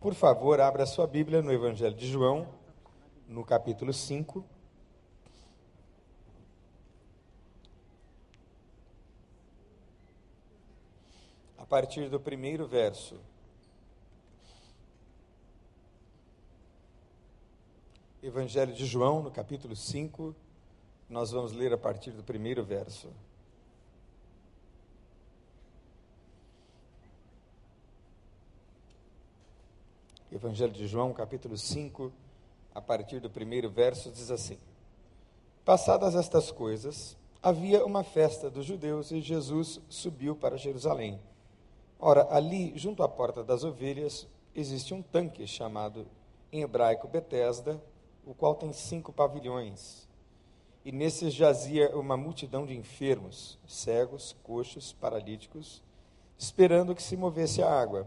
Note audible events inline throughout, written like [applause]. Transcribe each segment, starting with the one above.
Por favor, abra sua Bíblia no Evangelho de João, no capítulo 5. A partir do primeiro verso. Evangelho de João, no capítulo 5, nós vamos ler a partir do primeiro verso. Evangelho de João, capítulo 5, a partir do primeiro verso, diz assim: Passadas estas coisas, havia uma festa dos judeus e Jesus subiu para Jerusalém. Ora, ali, junto à porta das ovelhas, existe um tanque chamado em hebraico Betesda, o qual tem cinco pavilhões. E nesses jazia uma multidão de enfermos, cegos, coxos, paralíticos, esperando que se movesse a água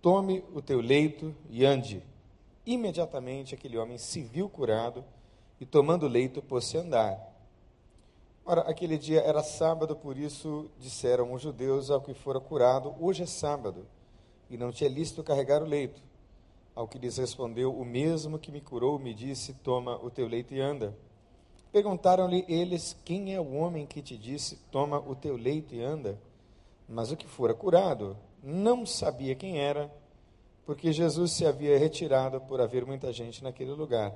Tome o teu leito e ande. Imediatamente aquele homem se viu curado e, tomando o leito, pôs-se a andar. Ora, aquele dia era sábado, por isso disseram os judeus ao que fora curado: Hoje é sábado, e não tinha lícito carregar o leito. Ao que lhes respondeu: O mesmo que me curou me disse: Toma o teu leito e anda. Perguntaram-lhe eles: Quem é o homem que te disse: Toma o teu leito e anda? Mas o que fora curado não sabia quem era, porque Jesus se havia retirado por haver muita gente naquele lugar.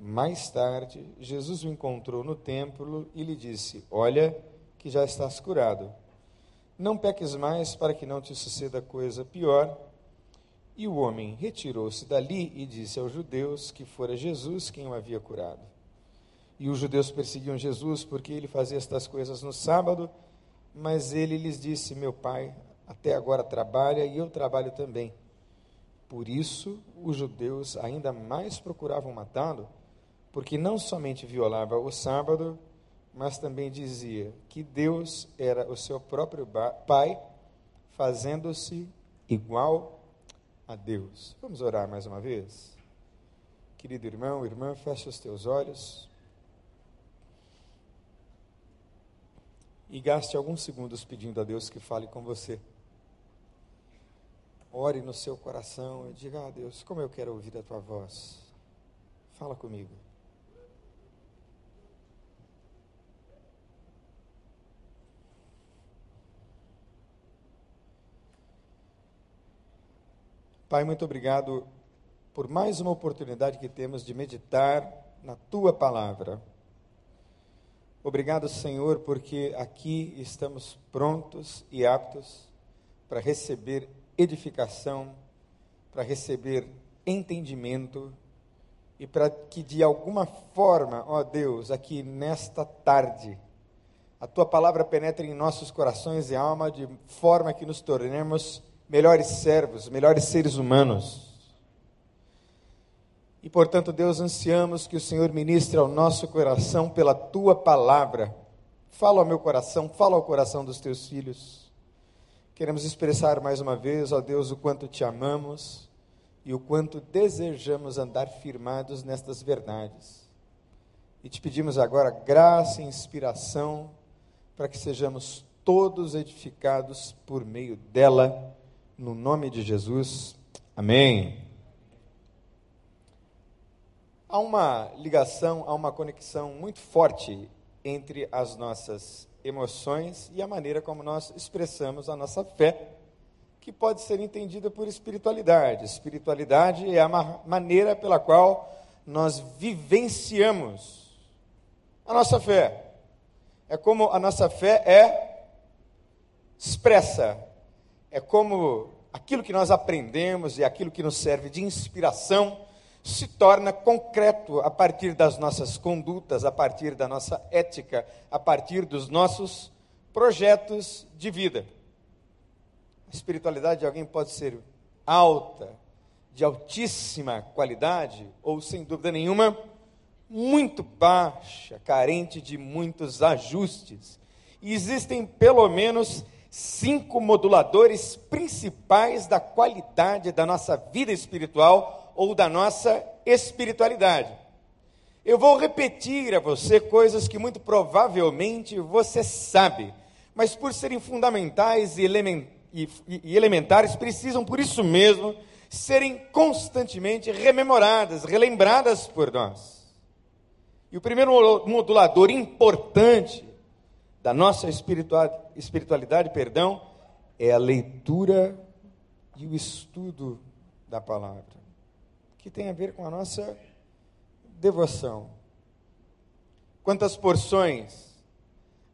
Mais tarde, Jesus o encontrou no templo e lhe disse: Olha, que já estás curado. Não peques mais para que não te suceda coisa pior. E o homem retirou-se dali e disse aos judeus que fora Jesus quem o havia curado. E os judeus perseguiam Jesus porque ele fazia estas coisas no sábado, mas ele lhes disse: Meu pai até agora trabalha e eu trabalho também. Por isso, os judeus ainda mais procuravam matá-lo, porque não somente violava o sábado, mas também dizia que Deus era o seu próprio Pai, fazendo-se igual a Deus. Vamos orar mais uma vez? Querido irmão, irmã, feche os teus olhos. E gaste alguns segundos pedindo a Deus que fale com você. Ore no seu coração e diga: Ah, Deus, como eu quero ouvir a tua voz. Fala comigo. Pai, muito obrigado por mais uma oportunidade que temos de meditar na tua palavra. Obrigado, Senhor, porque aqui estamos prontos e aptos para receber edificação, para receber entendimento e para que de alguma forma, ó Deus, aqui nesta tarde, a tua palavra penetre em nossos corações e alma de forma que nos tornemos melhores servos, melhores seres humanos. E portanto, Deus, ansiamos que o Senhor ministre ao nosso coração pela tua palavra. Fala ao meu coração, fala ao coração dos teus filhos Queremos expressar mais uma vez, ó Deus, o quanto te amamos e o quanto desejamos andar firmados nestas verdades. E te pedimos agora graça e inspiração para que sejamos todos edificados por meio dela, no nome de Jesus. Amém. Há uma ligação, há uma conexão muito forte entre as nossas emoções e a maneira como nós expressamos a nossa fé, que pode ser entendida por espiritualidade. Espiritualidade é a maneira pela qual nós vivenciamos a nossa fé. É como a nossa fé é expressa, é como aquilo que nós aprendemos e aquilo que nos serve de inspiração se torna concreto a partir das nossas condutas, a partir da nossa ética, a partir dos nossos projetos de vida. A espiritualidade de alguém pode ser alta, de altíssima qualidade, ou sem dúvida nenhuma, muito baixa, carente de muitos ajustes. E existem pelo menos cinco moduladores principais da qualidade da nossa vida espiritual ou da nossa espiritualidade. Eu vou repetir a você coisas que muito provavelmente você sabe, mas por serem fundamentais e, element, e, e elementares, precisam, por isso mesmo, serem constantemente rememoradas, relembradas por nós. E o primeiro modulador importante da nossa espiritualidade, perdão, é a leitura e o estudo da palavra, que tem a ver com a nossa devoção. Quantas porções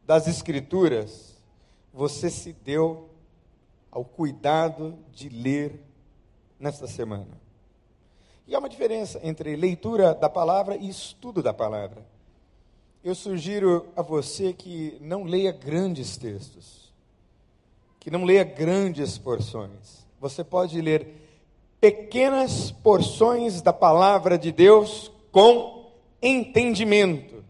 das Escrituras você se deu ao cuidado de ler nesta semana? E há uma diferença entre leitura da palavra e estudo da palavra. Eu sugiro a você que não leia grandes textos, que não leia grandes porções. Você pode ler pequenas porções da palavra de Deus com entendimento,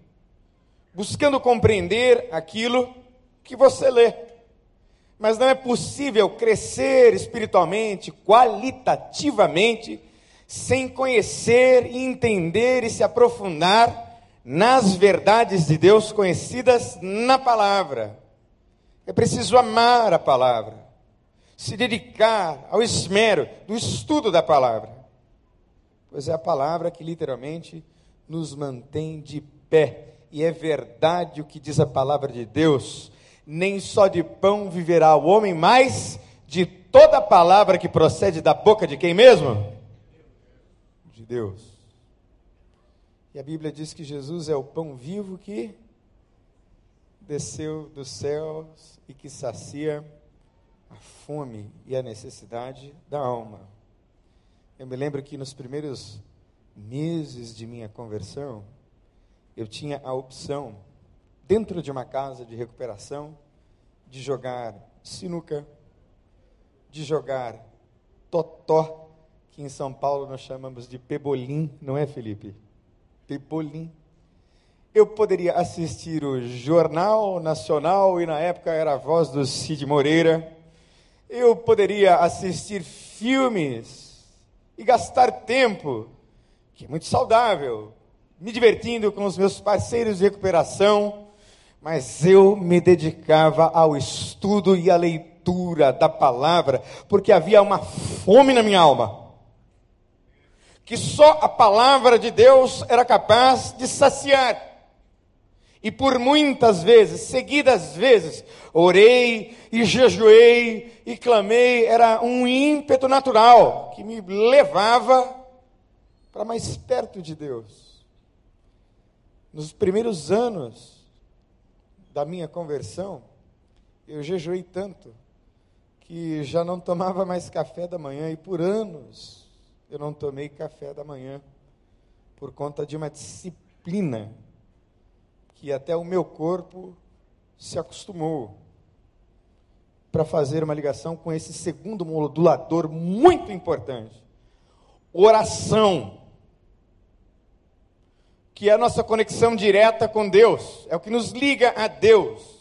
buscando compreender aquilo que você lê. Mas não é possível crescer espiritualmente, qualitativamente, sem conhecer, entender e se aprofundar nas verdades de Deus conhecidas na palavra. É preciso amar a palavra, se dedicar ao esmero do estudo da palavra pois é a palavra que literalmente nos mantém de pé. E é verdade o que diz a palavra de Deus: nem só de pão viverá o homem, mas de toda palavra que procede da boca de quem mesmo? De Deus. E a Bíblia diz que Jesus é o pão vivo que desceu dos céus e que sacia a fome e a necessidade da alma. Eu me lembro que nos primeiros meses de minha conversão, eu tinha a opção, dentro de uma casa de recuperação, de jogar sinuca, de jogar totó, que em São Paulo nós chamamos de pebolim, não é, Felipe? Pebolim. Eu poderia assistir o Jornal Nacional, e na época era a voz do Cid Moreira. Eu poderia assistir filmes e gastar tempo, que é muito saudável, me divertindo com os meus parceiros de recuperação, mas eu me dedicava ao estudo e à leitura da palavra, porque havia uma fome na minha alma, que só a palavra de Deus era capaz de saciar. E por muitas vezes, seguidas vezes, orei e jejuei e clamei, era um ímpeto natural que me levava para mais perto de Deus. Nos primeiros anos da minha conversão, eu jejuei tanto que já não tomava mais café da manhã e por anos eu não tomei café da manhã por conta de uma disciplina que até o meu corpo se acostumou para fazer uma ligação com esse segundo modulador muito importante. Oração. Que é a nossa conexão direta com Deus, é o que nos liga a Deus.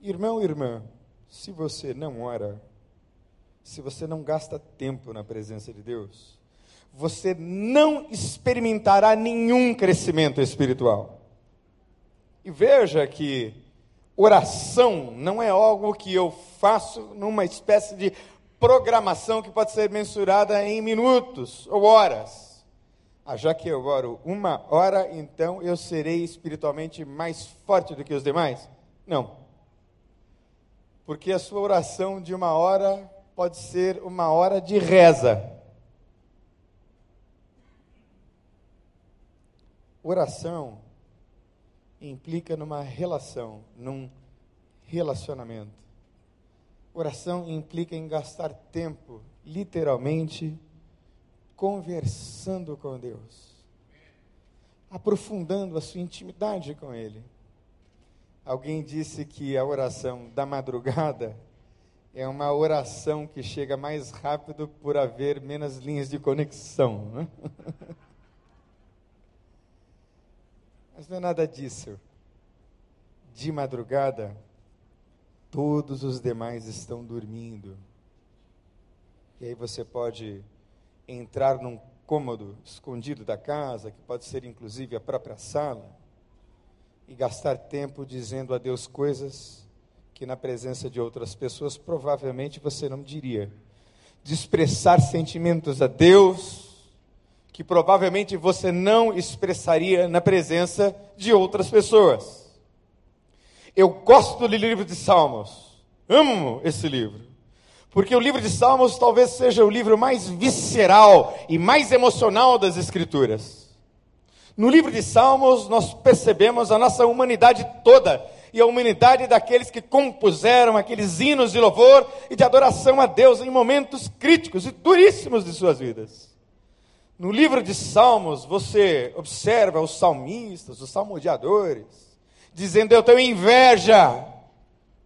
Irmão irmã, se você não ora, se você não gasta tempo na presença de Deus, você não experimentará nenhum crescimento espiritual. E veja que oração não é algo que eu faço numa espécie de programação que pode ser mensurada em minutos ou horas. Ah, já que eu oro uma hora, então eu serei espiritualmente mais forte do que os demais? Não. Porque a sua oração de uma hora pode ser uma hora de reza. Oração implica numa relação, num relacionamento. Oração implica em gastar tempo, literalmente, conversando com Deus, aprofundando a sua intimidade com Ele. Alguém disse que a oração da madrugada é uma oração que chega mais rápido por haver menos linhas de conexão. Né? [laughs] Mas não é nada disso. De madrugada, todos os demais estão dormindo. E aí você pode entrar num cômodo escondido da casa, que pode ser inclusive a própria sala, e gastar tempo dizendo a Deus coisas que na presença de outras pessoas provavelmente você não diria. De expressar sentimentos a Deus que provavelmente você não expressaria na presença de outras pessoas. Eu gosto do livro de Salmos, amo esse livro, porque o livro de Salmos talvez seja o livro mais visceral e mais emocional das Escrituras. No livro de Salmos, nós percebemos a nossa humanidade toda e a humanidade daqueles que compuseram aqueles hinos de louvor e de adoração a Deus em momentos críticos e duríssimos de suas vidas. No livro de Salmos, você observa os salmistas, os salmodiadores, dizendo: Eu tenho inveja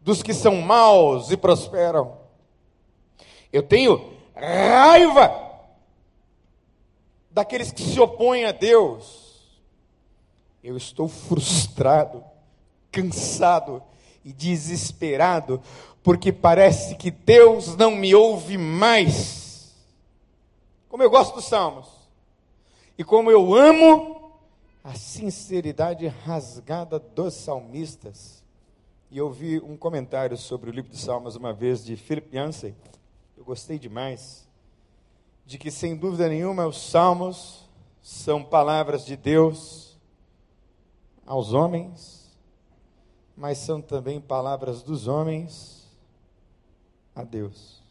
dos que são maus e prosperam. Eu tenho raiva daqueles que se opõem a Deus. Eu estou frustrado cansado e desesperado, porque parece que Deus não me ouve mais. Como eu gosto dos salmos, e como eu amo a sinceridade rasgada dos salmistas. E eu vi um comentário sobre o livro de Salmos uma vez de Philip Yancey, eu gostei demais, de que sem dúvida nenhuma os salmos são palavras de Deus aos homens mas são também palavras dos homens a Deus.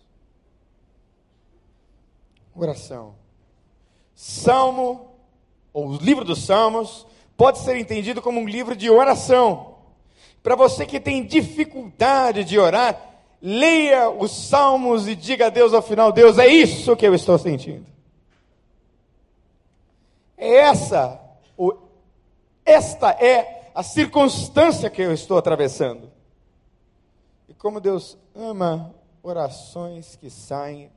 Oração. Salmo, ou o livro dos Salmos, pode ser entendido como um livro de oração. Para você que tem dificuldade de orar, leia os Salmos e diga a Deus ao final: Deus, é isso que eu estou sentindo. É essa, esta é a circunstância que eu estou atravessando. E como Deus ama orações que saem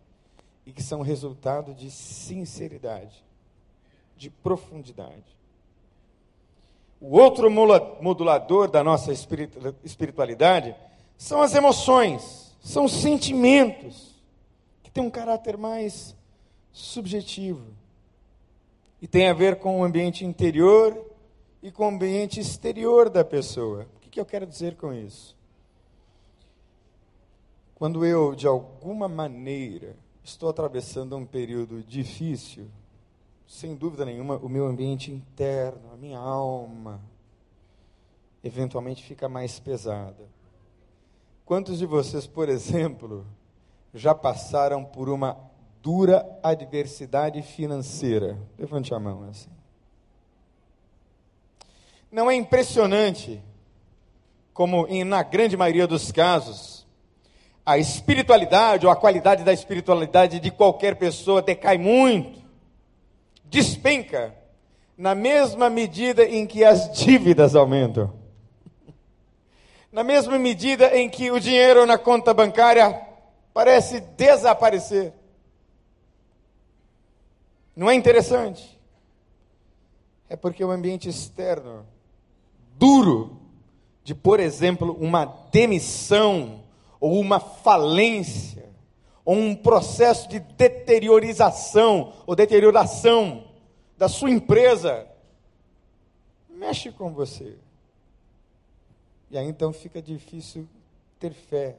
e que são resultado de sinceridade, de profundidade. O outro modulador da nossa espiritualidade são as emoções, são os sentimentos, que têm um caráter mais subjetivo e tem a ver com o ambiente interior e com o ambiente exterior da pessoa. O que, que eu quero dizer com isso? Quando eu, de alguma maneira, estou atravessando um período difícil, sem dúvida nenhuma, o meu ambiente interno, a minha alma, eventualmente fica mais pesada. Quantos de vocês, por exemplo, já passaram por uma dura adversidade financeira? Levante a mão assim. Não é impressionante como, em, na grande maioria dos casos, a espiritualidade ou a qualidade da espiritualidade de qualquer pessoa decai muito, despenca, na mesma medida em que as dívidas aumentam. Na mesma medida em que o dinheiro na conta bancária parece desaparecer. Não é interessante? É porque o ambiente externo duro de, por exemplo, uma demissão ou uma falência ou um processo de deteriorização ou deterioração da sua empresa mexe com você. E aí então fica difícil ter fé,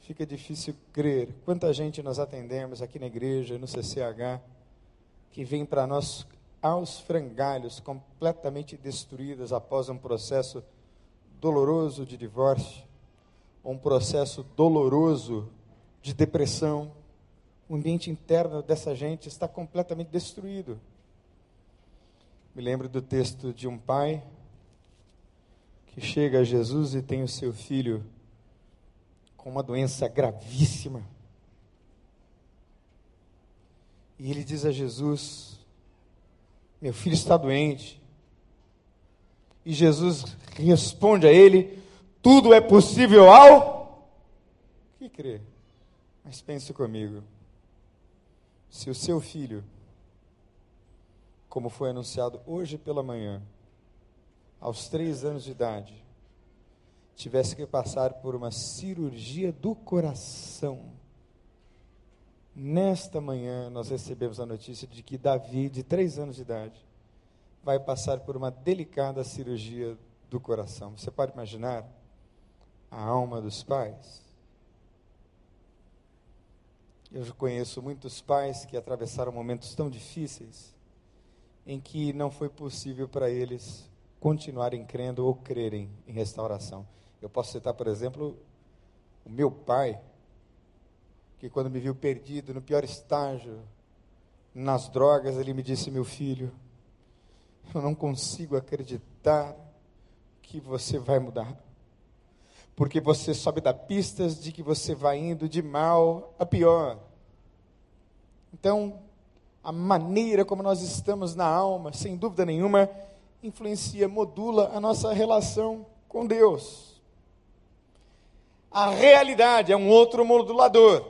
fica difícil crer. Quanta gente nós atendemos aqui na igreja, no CCH, que vem para nós aos frangalhos, completamente destruídas após um processo doloroso de divórcio, um processo doloroso de depressão. O ambiente interno dessa gente está completamente destruído. Me lembro do texto de um pai que chega a Jesus e tem o seu filho com uma doença gravíssima. E ele diz a Jesus: meu filho está doente. E Jesus responde a ele: Tudo é possível ao que crer. Mas pense comigo. Se o seu filho, como foi anunciado hoje pela manhã, aos três anos de idade, tivesse que passar por uma cirurgia do coração, nesta manhã nós recebemos a notícia de que Davi, de três anos de idade, vai passar por uma delicada cirurgia do coração. Você pode imaginar a alma dos pais? Eu conheço muitos pais que atravessaram momentos tão difíceis em que não foi possível para eles continuarem crendo ou crerem em restauração. Eu posso citar, por exemplo, o meu pai, que quando me viu perdido, no pior estágio, nas drogas, ele me disse: Meu filho, eu não consigo acreditar que você vai mudar. Porque você sobe da pistas de que você vai indo de mal a pior. Então, a maneira como nós estamos na alma, sem dúvida nenhuma, influencia, modula a nossa relação com Deus. A realidade é um outro modulador.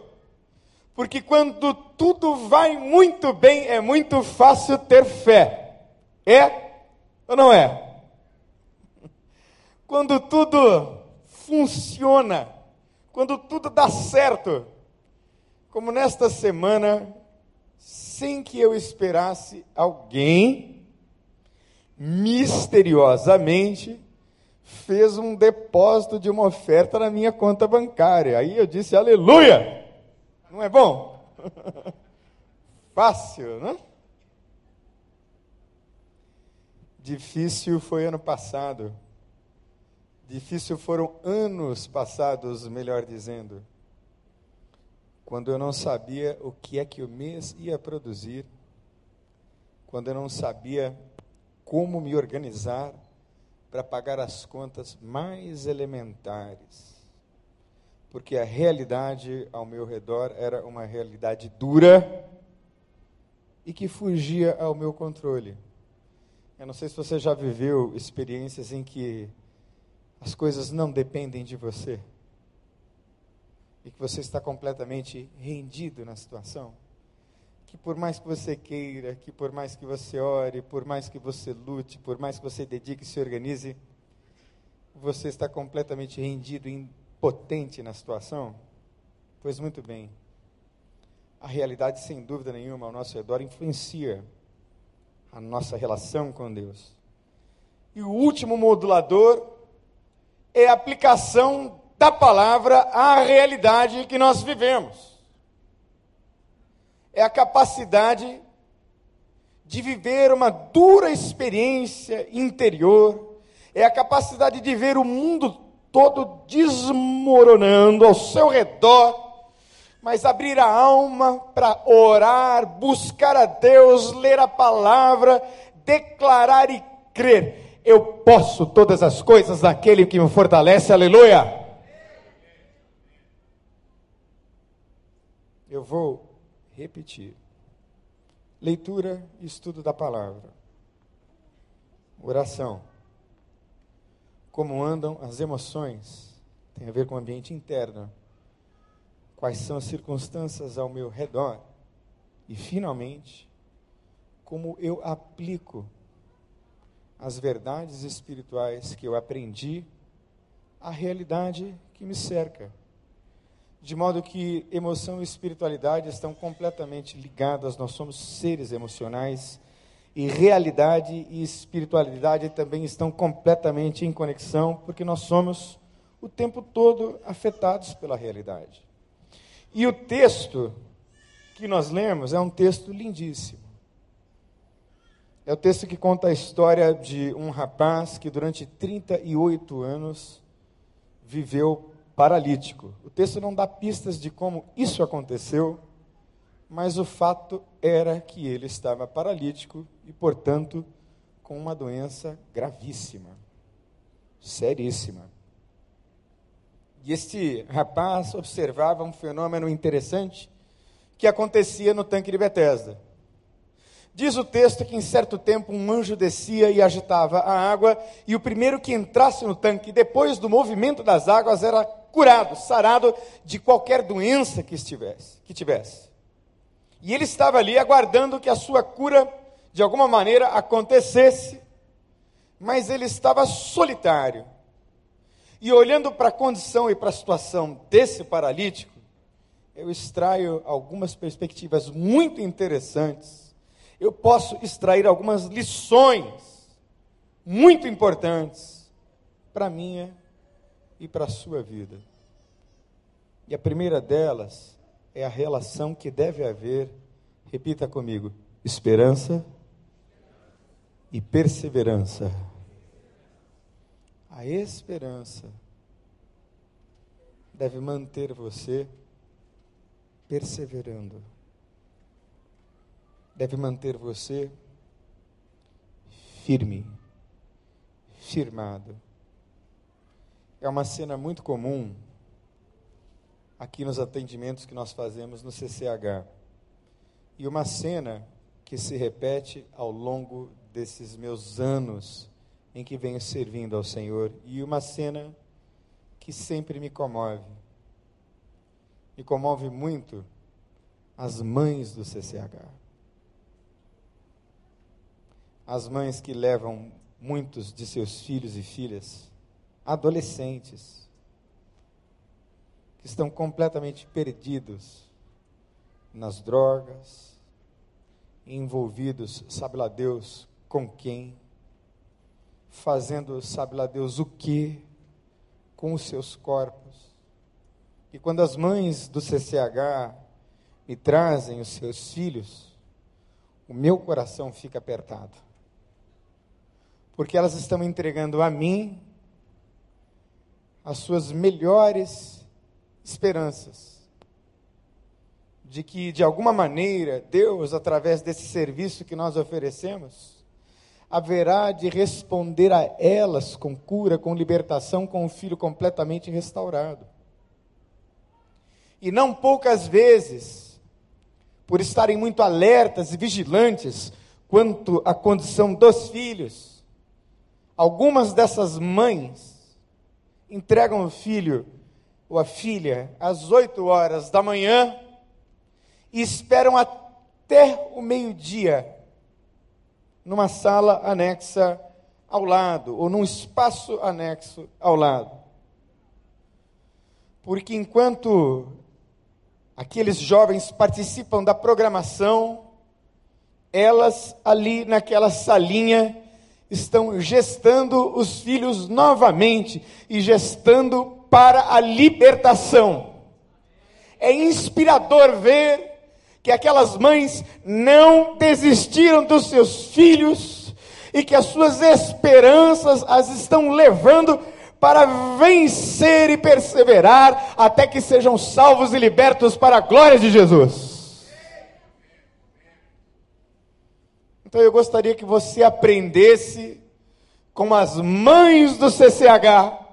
Porque quando tudo vai muito bem, é muito fácil ter fé. É ou não é? [laughs] Quando tudo funciona, quando tudo dá certo, como nesta semana, sem que eu esperasse alguém, misteriosamente, fez um depósito de uma oferta na minha conta bancária. Aí eu disse, aleluia! Não é bom? [laughs] Fácil, não? Difícil foi ano passado. Difícil foram anos passados, melhor dizendo, quando eu não sabia o que é que o mês ia produzir, quando eu não sabia como me organizar para pagar as contas mais elementares. Porque a realidade ao meu redor era uma realidade dura e que fugia ao meu controle. Eu não sei se você já viveu experiências em que as coisas não dependem de você e que você está completamente rendido na situação. Que por mais que você queira, que por mais que você ore, por mais que você lute, por mais que você dedique e se organize, você está completamente rendido, impotente na situação? Pois muito bem. A realidade, sem dúvida nenhuma, ao nosso redor influencia a nossa relação com Deus. E o último modulador é a aplicação da palavra à realidade que nós vivemos. É a capacidade de viver uma dura experiência interior, é a capacidade de ver o mundo todo desmoronando ao seu redor mas abrir a alma para orar, buscar a Deus, ler a palavra, declarar e crer. Eu posso todas as coisas naquele que me fortalece, aleluia. Eu vou repetir. Leitura e estudo da palavra. Oração. Como andam as emoções? Tem a ver com o ambiente interno quais são as circunstâncias ao meu redor e, finalmente, como eu aplico as verdades espirituais que eu aprendi à realidade que me cerca. De modo que emoção e espiritualidade estão completamente ligadas, nós somos seres emocionais, e realidade e espiritualidade também estão completamente em conexão, porque nós somos o tempo todo afetados pela realidade. E o texto que nós lemos é um texto lindíssimo. É o texto que conta a história de um rapaz que durante 38 anos viveu paralítico. O texto não dá pistas de como isso aconteceu, mas o fato era que ele estava paralítico e, portanto, com uma doença gravíssima, seríssima. E este rapaz observava um fenômeno interessante que acontecia no tanque de Betesda. Diz o texto que em certo tempo um anjo descia e agitava a água, e o primeiro que entrasse no tanque, depois do movimento das águas, era curado, sarado de qualquer doença que estivesse, que tivesse. E ele estava ali aguardando que a sua cura de alguma maneira acontecesse, mas ele estava solitário. E olhando para a condição e para a situação desse paralítico, eu extraio algumas perspectivas muito interessantes. Eu posso extrair algumas lições muito importantes para a minha e para a sua vida. E a primeira delas é a relação que deve haver, repita comigo, esperança e perseverança. A esperança deve manter você perseverando. Deve manter você firme, firmado. É uma cena muito comum aqui nos atendimentos que nós fazemos no CCH. E uma cena que se repete ao longo desses meus anos em que venho servindo ao Senhor. E uma cena que sempre me comove. Me comove muito as mães do CCH. As mães que levam muitos de seus filhos e filhas, adolescentes, que estão completamente perdidos nas drogas, envolvidos, sabe lá Deus com quem, fazendo, sabe lá Deus o que, com os seus corpos. E quando as mães do CCH me trazem os seus filhos, o meu coração fica apertado. Porque elas estão entregando a mim as suas melhores esperanças de que, de alguma maneira, Deus, através desse serviço que nós oferecemos, haverá de responder a elas com cura, com libertação, com o filho completamente restaurado. E não poucas vezes, por estarem muito alertas e vigilantes quanto à condição dos filhos, algumas dessas mães entregam o filho ou a filha às oito horas da manhã e esperam até o meio-dia numa sala anexa ao lado, ou num espaço anexo ao lado. Porque enquanto aqueles jovens participam da programação, elas ali naquela salinha estão gestando os filhos novamente e gestando para a libertação. É inspirador ver que aquelas mães não desistiram dos seus filhos e que as suas esperanças as estão levando para vencer e perseverar até que sejam salvos e libertos para a glória de Jesus. Então eu gostaria que você aprendesse com as mães do CCH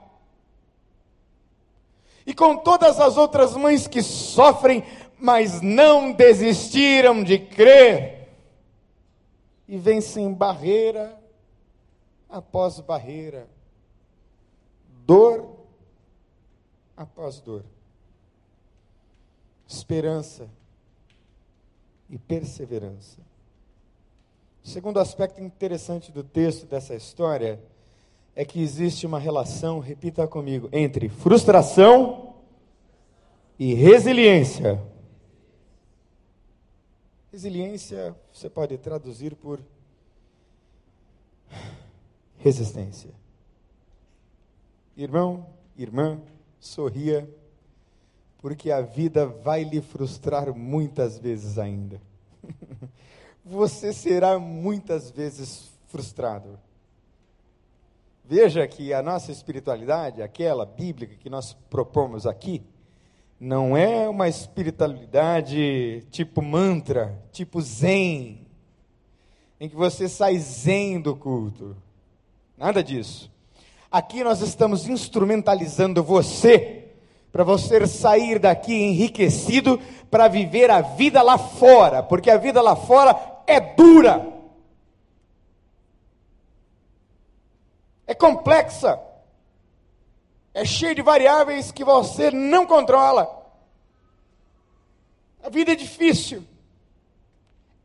e com todas as outras mães que sofrem mas não desistiram de crer e vencem barreira após barreira, dor após dor, esperança e perseverança. Segundo aspecto interessante do texto dessa história é que existe uma relação, repita comigo, entre frustração e resiliência. Resiliência você pode traduzir por resistência. Irmão, irmã, sorria, porque a vida vai lhe frustrar muitas vezes ainda. [laughs] Você será muitas vezes frustrado. Veja que a nossa espiritualidade, aquela bíblica que nós propomos aqui, não é uma espiritualidade tipo mantra, tipo zen, em que você sai zen do culto. Nada disso. Aqui nós estamos instrumentalizando você para você sair daqui enriquecido para viver a vida lá fora, porque a vida lá fora é dura. É complexa. é cheio de variáveis que você não controla. A vida é difícil.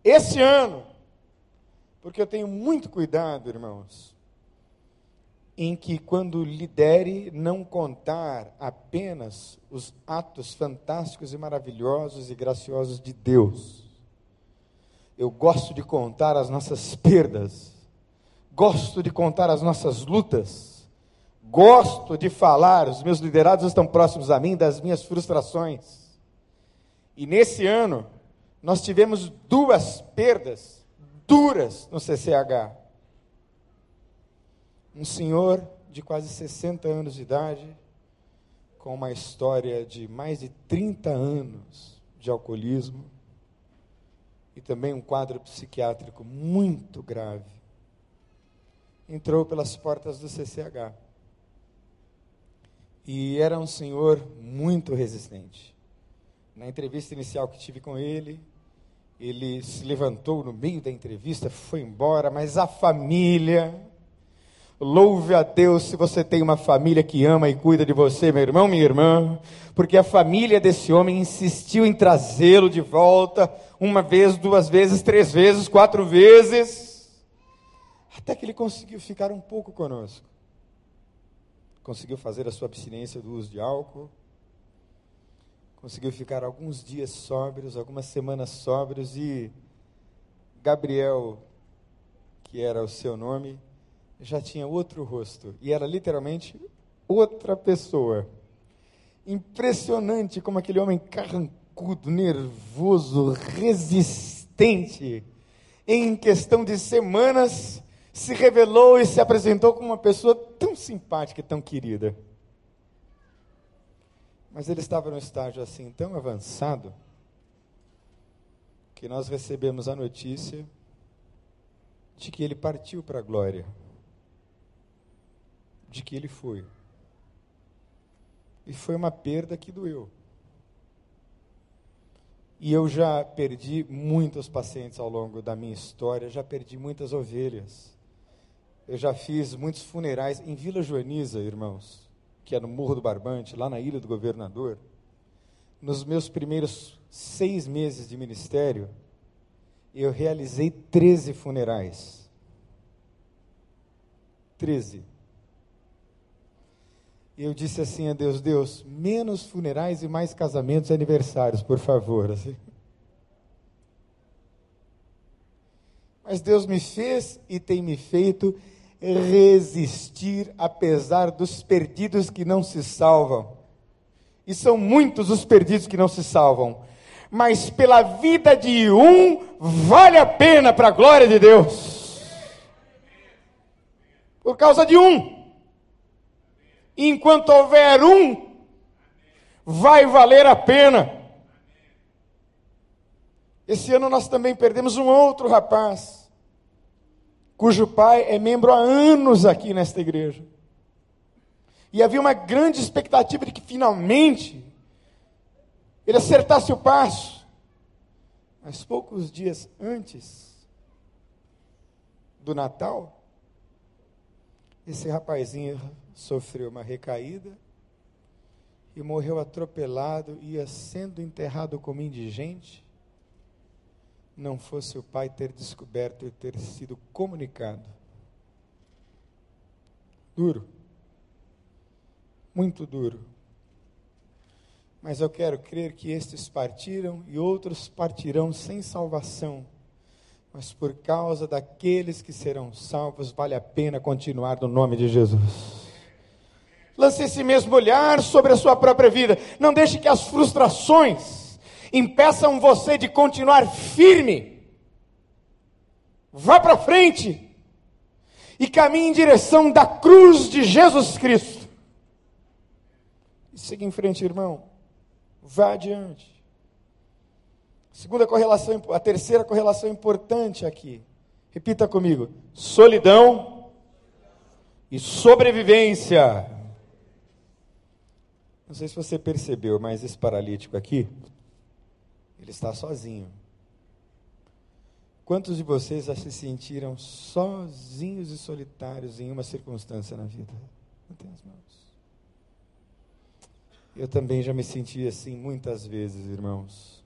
Esse ano, porque eu tenho muito cuidado, irmãos, em que quando lidere, não contar apenas os atos fantásticos e maravilhosos e graciosos de Deus. Eu gosto de contar as nossas perdas, gosto de contar as nossas lutas, gosto de falar, os meus liderados estão próximos a mim, das minhas frustrações. E nesse ano, nós tivemos duas perdas duras no CCH. Um senhor de quase 60 anos de idade, com uma história de mais de 30 anos de alcoolismo e também um quadro psiquiátrico muito grave. Entrou pelas portas do CCH. E era um senhor muito resistente. Na entrevista inicial que tive com ele, ele se levantou no meio da entrevista, foi embora, mas a família, louve a Deus se você tem uma família que ama e cuida de você, meu irmão, minha irmã, porque a família desse homem insistiu em trazê-lo de volta, uma vez, duas vezes, três vezes, quatro vezes, até que ele conseguiu ficar um pouco conosco. Conseguiu fazer a sua abstinência do uso de álcool, conseguiu ficar alguns dias sóbrios, algumas semanas sóbrios e Gabriel, que era o seu nome, já tinha outro rosto e era literalmente outra pessoa. Impressionante como aquele homem carrancudo, nervoso, resistente, em questão de semanas se revelou e se apresentou como uma pessoa tão simpática e tão querida. Mas ele estava num estágio assim tão avançado que nós recebemos a notícia de que ele partiu para a glória, de que ele foi. E foi uma perda que doeu. E eu já perdi muitos pacientes ao longo da minha história, já perdi muitas ovelhas. Eu já fiz muitos funerais em Vila Joaniza, irmãos que é no Morro do Barbante, lá na Ilha do Governador, nos meus primeiros seis meses de ministério, eu realizei 13 funerais. 13. Eu disse assim a Deus: Deus, menos funerais e mais casamentos e aniversários, por favor. [laughs] Assim. Mas Deus me fez e tem me feito resistir apesar dos perdidos que não se salvam. E são muitos os perdidos que não se salvam. Mas pela vida de um, vale a pena para a glória de Deus. Por causa de um. Enquanto houver um, vai valer a pena. Esse ano nós também perdemos um outro rapaz cujo pai é membro há anos aqui nesta igreja. E havia uma grande expectativa de que finalmente ele acertasse o passo. Mas poucos dias antes do Natal, esse rapazinho sofreu uma recaída e morreu atropelado, ia sendo enterrado como indigente não fosse o pai ter descoberto e ter sido comunicado. Duro. Muito duro. Mas eu quero crer que estes partiram e outros partirão sem salvação. Mas por causa daqueles que serão salvos, vale a pena continuar no nome de Jesus. Lance esse mesmo olhar sobre a sua própria vida. Não deixe que as frustrações impeçam você de continuar firme. Vá para frente e caminhe em direção da cruz de Jesus Cristo. E siga em frente, irmão. Vá adiante. Segunda correlação, a terceira correlação importante aqui. Repita comigo: solidão e sobrevivência. Não sei se você percebeu, mas esse paralítico aqui, ele está sozinho. Quantos de vocês já se sentiram sozinhos e solitários em uma circunstância na vida? As mãos. Eu também já me senti assim muitas vezes, irmãos.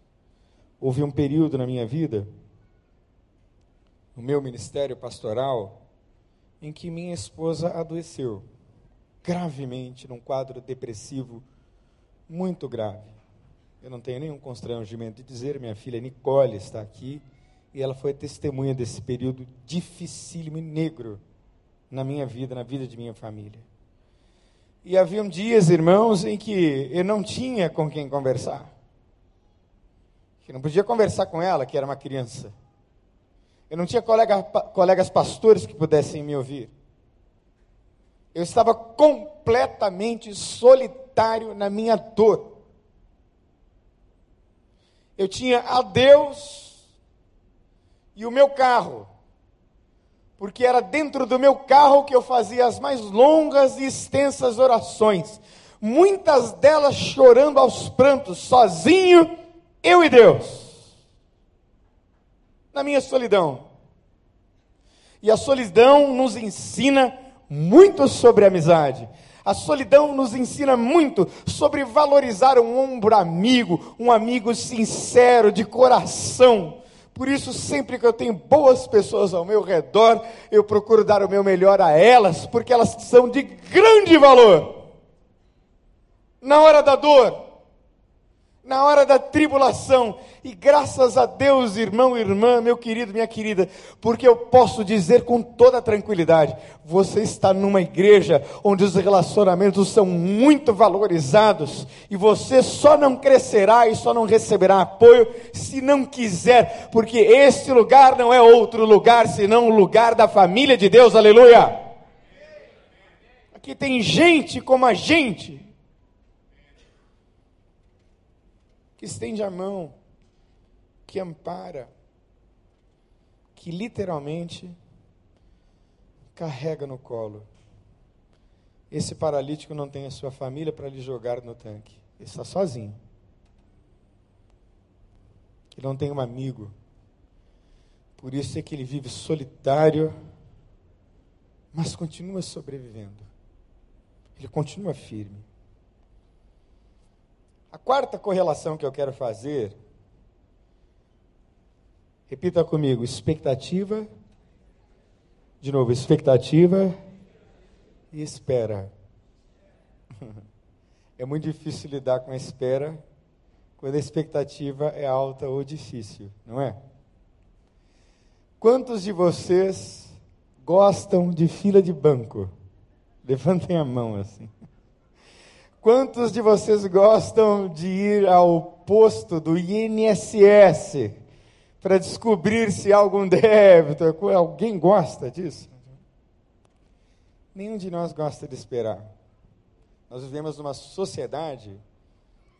Houve um período na minha vida, no meu ministério pastoral, em que minha esposa adoeceu gravemente num quadro depressivo muito grave. Eu não tenho nenhum constrangimento de dizer, minha filha Nicole está aqui e ela foi testemunha desse período dificílimo e negro na minha vida, na vida de minha família. E haviam dias, irmãos, em que eu não tinha com quem conversar. Que não podia conversar com ela, que era uma criança. Eu não tinha colega, colegas pastores que pudessem me ouvir. Eu estava completamente solitário na minha dor. Eu tinha a Deus e o meu carro, porque era dentro do meu carro que eu fazia as mais longas e extensas orações, muitas delas chorando aos prantos, sozinho, eu e Deus, na minha solidão. E a solidão nos ensina muito sobre amizade. A solidão nos ensina muito sobre valorizar um ombro amigo, um amigo sincero, de coração. Por isso, sempre que eu tenho boas pessoas ao meu redor, eu procuro dar o meu melhor a elas, porque elas são de grande valor. Na hora da dor, na hora da tribulação. E graças a Deus, irmão, irmã, meu querido, minha querida, porque eu posso dizer com toda tranquilidade: você está numa igreja onde os relacionamentos são muito valorizados e você só não crescerá e só não receberá apoio se não quiser, porque este lugar não é outro lugar senão o lugar da família de Deus, aleluia. Aqui tem gente como a gente que estende a mão, que ampara, que literalmente carrega no colo. Esse paralítico não tem a sua família para lhe jogar no tanque. Ele está sozinho. Ele não tem um amigo. Por isso é que ele vive solitário, mas continua sobrevivendo. Ele continua firme. A quarta correlação que eu quero fazer, repita comigo: expectativa, de novo, expectativa e espera. [laughs] É muito difícil lidar com a espera quando a expectativa é alta ou difícil, não é? Quantos de vocês gostam de fila de banco? Levantem a mão assim. Quantos de vocês gostam de ir ao posto do INSS para descobrir se há algum débito? Alguém gosta disso? Nenhum de nós gosta de esperar. Nós vivemos numa sociedade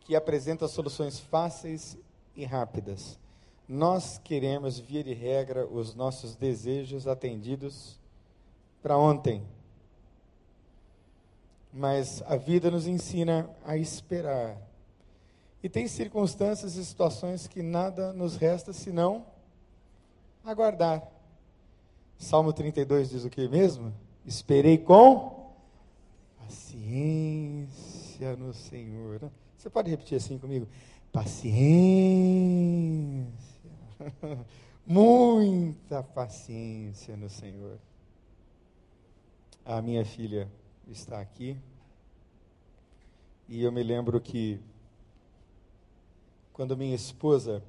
que apresenta soluções fáceis e rápidas. Nós queremos, via de regra, os nossos desejos atendidos para ontem mas a vida nos ensina a esperar. E tem circunstâncias e situações que nada nos resta senão aguardar. Salmo 32 diz o que mesmo? Esperei com paciência no Senhor. Você pode repetir assim comigo? Paciência. [laughs] Muita paciência no Senhor. A minha filha está aqui. E eu me lembro que quando minha esposa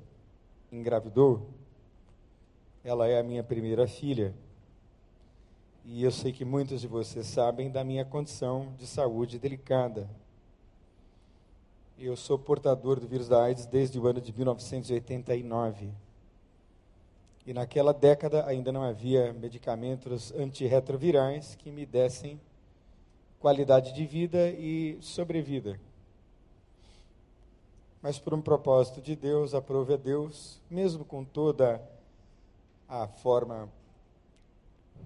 engravidou, ela é a minha primeira filha. E eu sei que muitos de vocês sabem da minha condição de saúde delicada. Eu sou portador do vírus da AIDS desde o ano de 1989. E naquela década ainda não havia medicamentos antirretrovirais que me dessem qualidade de vida e sobrevida. Mas por um propósito de Deus, aprove a Deus, mesmo com toda a forma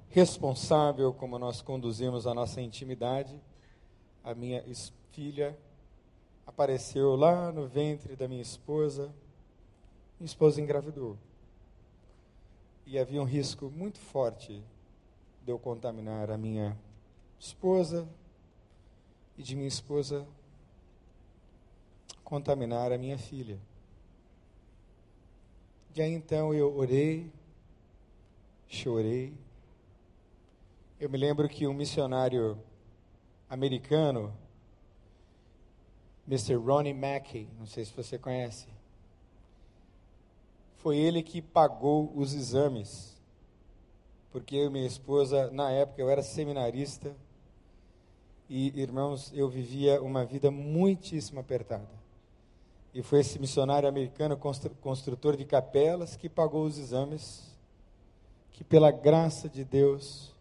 responsável como nós conduzimos a nossa intimidade, a minha filha apareceu lá no ventre da minha esposa, minha esposa engravidou. E havia um risco muito forte de eu contaminar a minha esposa, e de minha esposa contaminar a minha filha. E aí então eu orei, chorei. Eu me lembro que um missionário americano, Mr. Ronnie Mackey, não sei se você conhece, foi ele que pagou os exames, porque eu e minha esposa, na época, eu era seminarista, e irmãos, eu vivia uma vida muitíssimo apertada. E foi esse missionário americano, construtor de capelas, que pagou os exames, que pela graça de Deus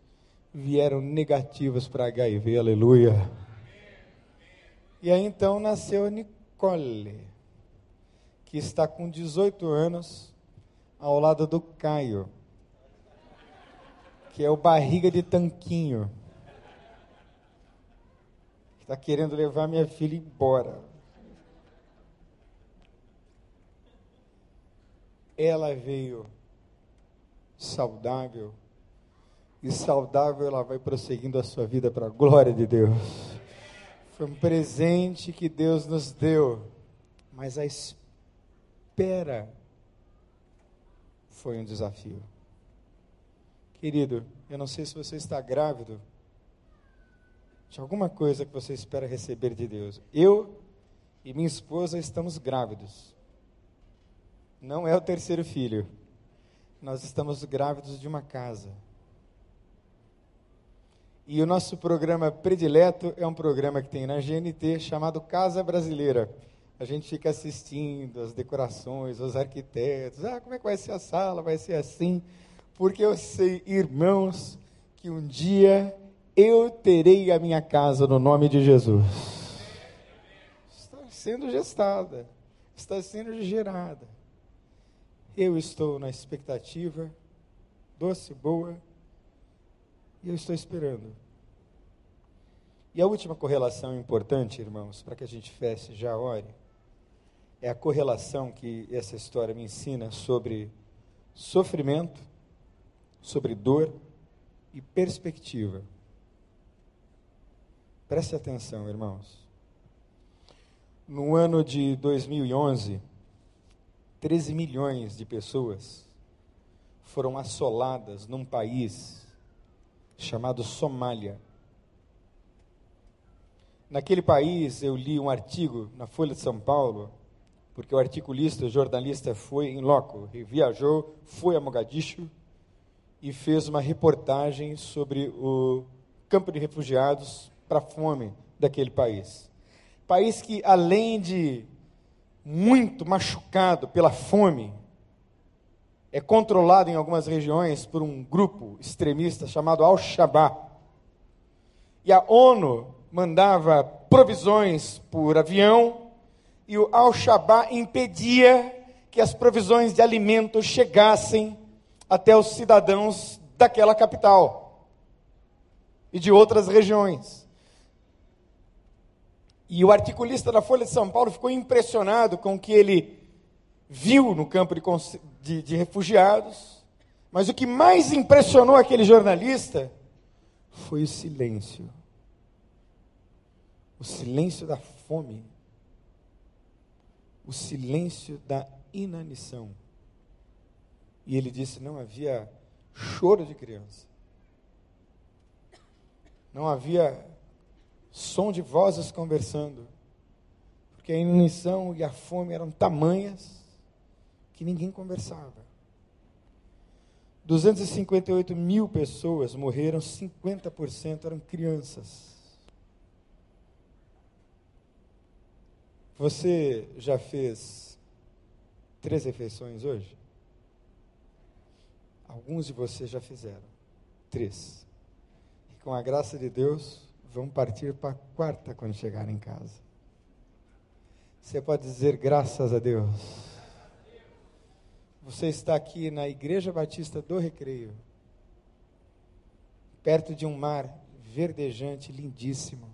vieram negativos para HIV, aleluia. E aí então nasceu Nicole, que está com 18 anos, ao lado do Caio, que é o barriga de tanquinho, está querendo levar minha filha embora. ela veio saudável, e saudável ela vai prosseguindo a sua vida para a glória de Deus. Foi um presente que Deus nos deu, mas a espera foi um desafio. Querido, eu não sei se você está grávido de alguma coisa que você espera receber de Deus. Eu e minha esposa estamos grávidos. Não é o terceiro filho. Nós estamos grávidos de uma casa. E o nosso programa predileto é um programa que tem na GNT chamado Casa Brasileira. A gente fica assistindo as decorações, os arquitetos. Ah, como é que vai ser a sala? Vai ser assim. Porque eu sei, irmãos, que um dia eu terei a minha casa no nome de Jesus. Está sendo gestada, está sendo gerada. Eu estou na expectativa, doce, boa, e eu estou esperando. E a última correlação importante, irmãos, para que a gente feche já ore, é a correlação que essa história me ensina sobre sofrimento, sobre dor e perspectiva. Preste atenção, irmãos. No ano de 2011, 13 milhões de pessoas foram assoladas num país chamado Somália. Naquele país, eu li um artigo na Folha de São Paulo, porque o articulista, o jornalista foi em loco, viajou, foi a Mogadishu e fez uma reportagem sobre o campo de refugiados para a fome daquele país. País que, além de muito machucado pela fome, é controlado em algumas regiões por um grupo extremista chamado Al-Shabaab. E a ONU mandava provisões por avião e o Al-Shabaab impedia que as provisões de alimentos chegassem até os cidadãos daquela capital e de outras regiões. E o articulista da Folha de São Paulo ficou impressionado com o que ele viu no campo de, de, de refugiados. Mas o que mais impressionou aquele jornalista foi o silêncio. O silêncio da fome. O silêncio da inanição. E ele disse: não havia choro de criança. Não havia som de vozes conversando, porque a inanição e a fome eram tamanhas que ninguém conversava. 258 mil pessoas morreram, 50% eram crianças. Você já fez três refeições hoje? Alguns de vocês já fizeram. Três. E com a graça de Deus, vão partir para a quarta quando chegar em casa. Você pode dizer graças a Deus. Você está aqui na Igreja Batista do Recreio, perto de um mar verdejante, lindíssimo,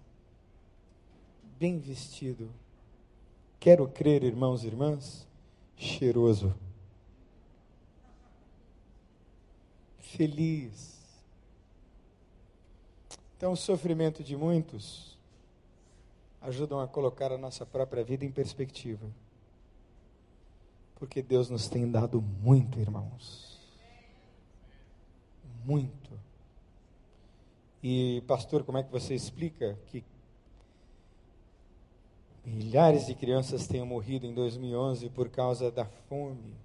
bem vestido. Quero crer, irmãos e irmãs, cheiroso, feliz então, o sofrimento de muitos ajudam a colocar a nossa própria vida em perspectiva. Porque Deus nos tem dado muito, irmãos. Muito. E, pastor, como é que você explica que milhares de crianças tenham morrido em 2011 por causa da fome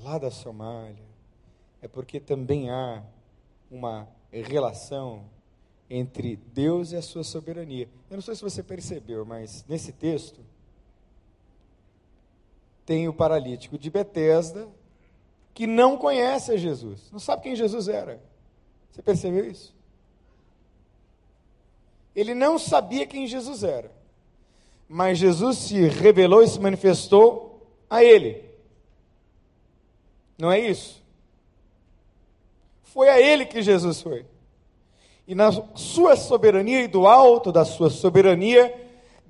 lá da Somália? É porque também há uma relação entre Deus e a sua soberania. Eu não sei se você percebeu, mas nesse texto tem o paralítico de Betesda que não conhece a Jesus, não sabe quem Jesus era. Você percebeu isso? Ele não sabia quem Jesus era, mas Jesus se revelou e se manifestou a ele. Não é isso? Foi a ele que Jesus foi e na sua soberania e do alto da sua soberania,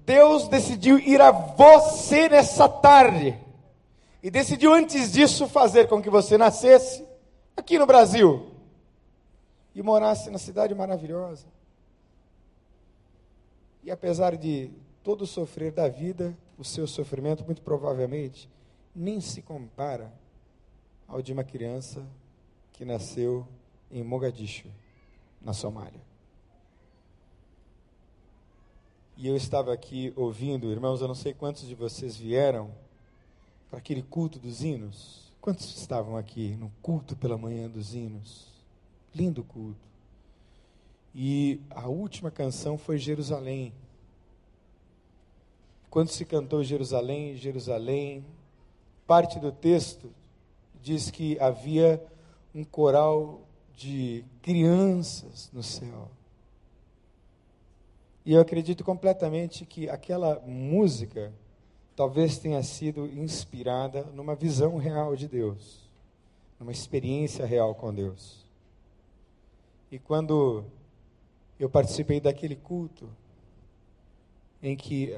Deus decidiu ir a você nessa tarde. E decidiu antes disso fazer com que você nascesse aqui no Brasil e morasse na cidade maravilhosa. E apesar de todo o sofrer da vida, o seu sofrimento muito provavelmente nem se compara ao de uma criança que nasceu em Mogadishu na Somália. E eu estava aqui ouvindo, irmãos, eu não sei quantos de vocês vieram para aquele culto dos hinos. Quantos estavam aqui no culto pela manhã dos hinos? Lindo culto. E a última canção foi Jerusalém. Quando se cantou Jerusalém, Jerusalém, parte do texto diz que havia um coral de crianças no céu. E eu acredito completamente que aquela música talvez tenha sido inspirada numa visão real de Deus, numa experiência real com Deus. E quando eu participei daquele culto, em que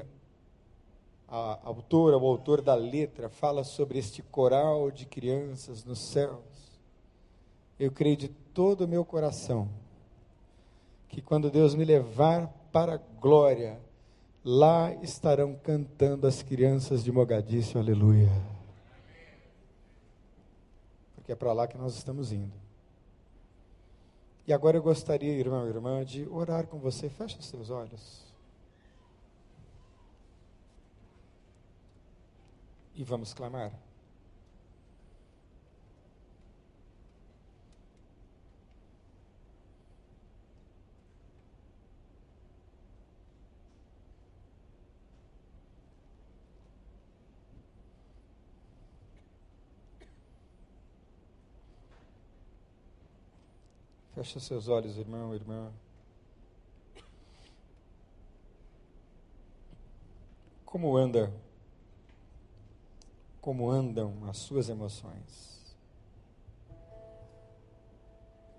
a autora, o autor da letra, fala sobre este coral de crianças nos céus, eu creio de todo o meu coração que quando Deus me levar para a glória, lá estarão cantando as crianças de Mogadíscio, aleluia. Porque é para lá que nós estamos indo. E agora eu gostaria, irmão e irmã, de orar com você. Feche os seus olhos. E vamos clamar. Feche seus olhos, irmão, irmã. Como anda? Como andam as suas emoções?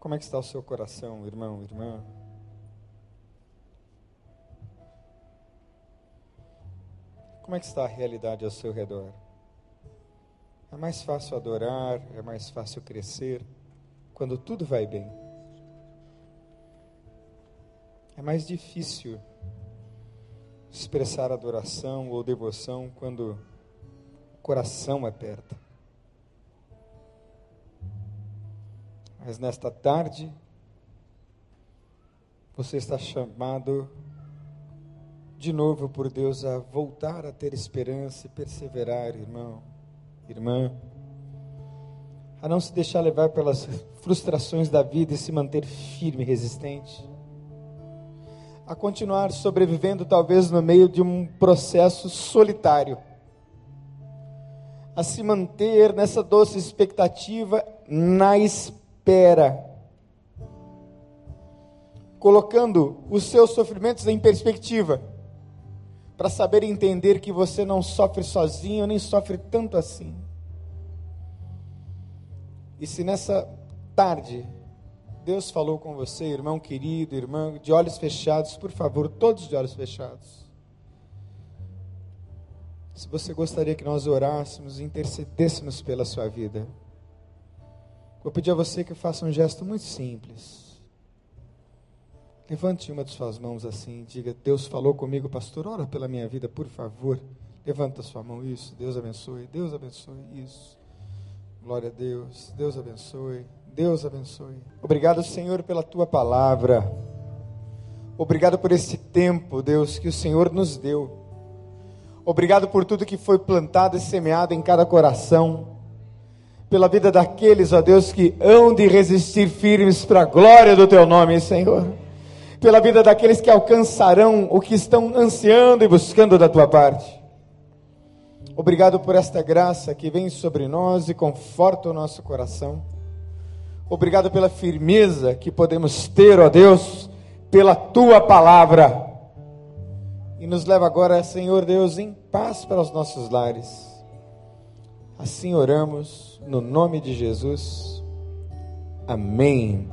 Como é que está o seu coração, irmão, irmã? Como é que está a realidade ao seu redor? É mais fácil adorar, é mais fácil crescer quando tudo vai bem. É mais difícil expressar adoração ou devoção quando o coração aperta. Mas nesta tarde, você está chamado de novo por Deus a voltar a ter esperança e perseverar, irmão, irmã, a não se deixar levar pelas frustrações da vida e se manter firme e resistente a continuar sobrevivendo, talvez no meio de um processo solitário, a se manter nessa doce expectativa, na espera, colocando os seus sofrimentos em perspectiva, para saber entender que você não sofre sozinho, nem sofre tanto assim. E se nessa tarde Deus falou com você, irmão querido, irmã, de olhos fechados, por favor, todos de olhos fechados. Se você gostaria que nós orássemos e intercedêssemos pela sua vida, vou pedir a você que faça um gesto muito simples. Levante uma de suas mãos assim, diga: Deus falou comigo, pastor, ora pela minha vida, por favor. Levanta sua mão, isso. Deus abençoe, Deus abençoe, isso. Glória a Deus, Deus abençoe, Deus abençoe. Obrigado, Senhor, pela tua palavra. Obrigado por esse tempo, Deus, que o Senhor nos deu. Obrigado por tudo que foi plantado e semeado em cada coração. Pela vida daqueles, ó Deus, que hão de resistir firmes para a glória do teu nome, Senhor. Pela vida daqueles que alcançarão o que estão ansiando e buscando da tua parte. Obrigado por esta graça que vem sobre nós e conforta o nosso coração. Obrigado pela firmeza que podemos ter, ó Deus, pela tua palavra. E nos leva agora, Senhor Deus, em paz para os nossos lares. Assim oramos, no nome de Jesus. Amém.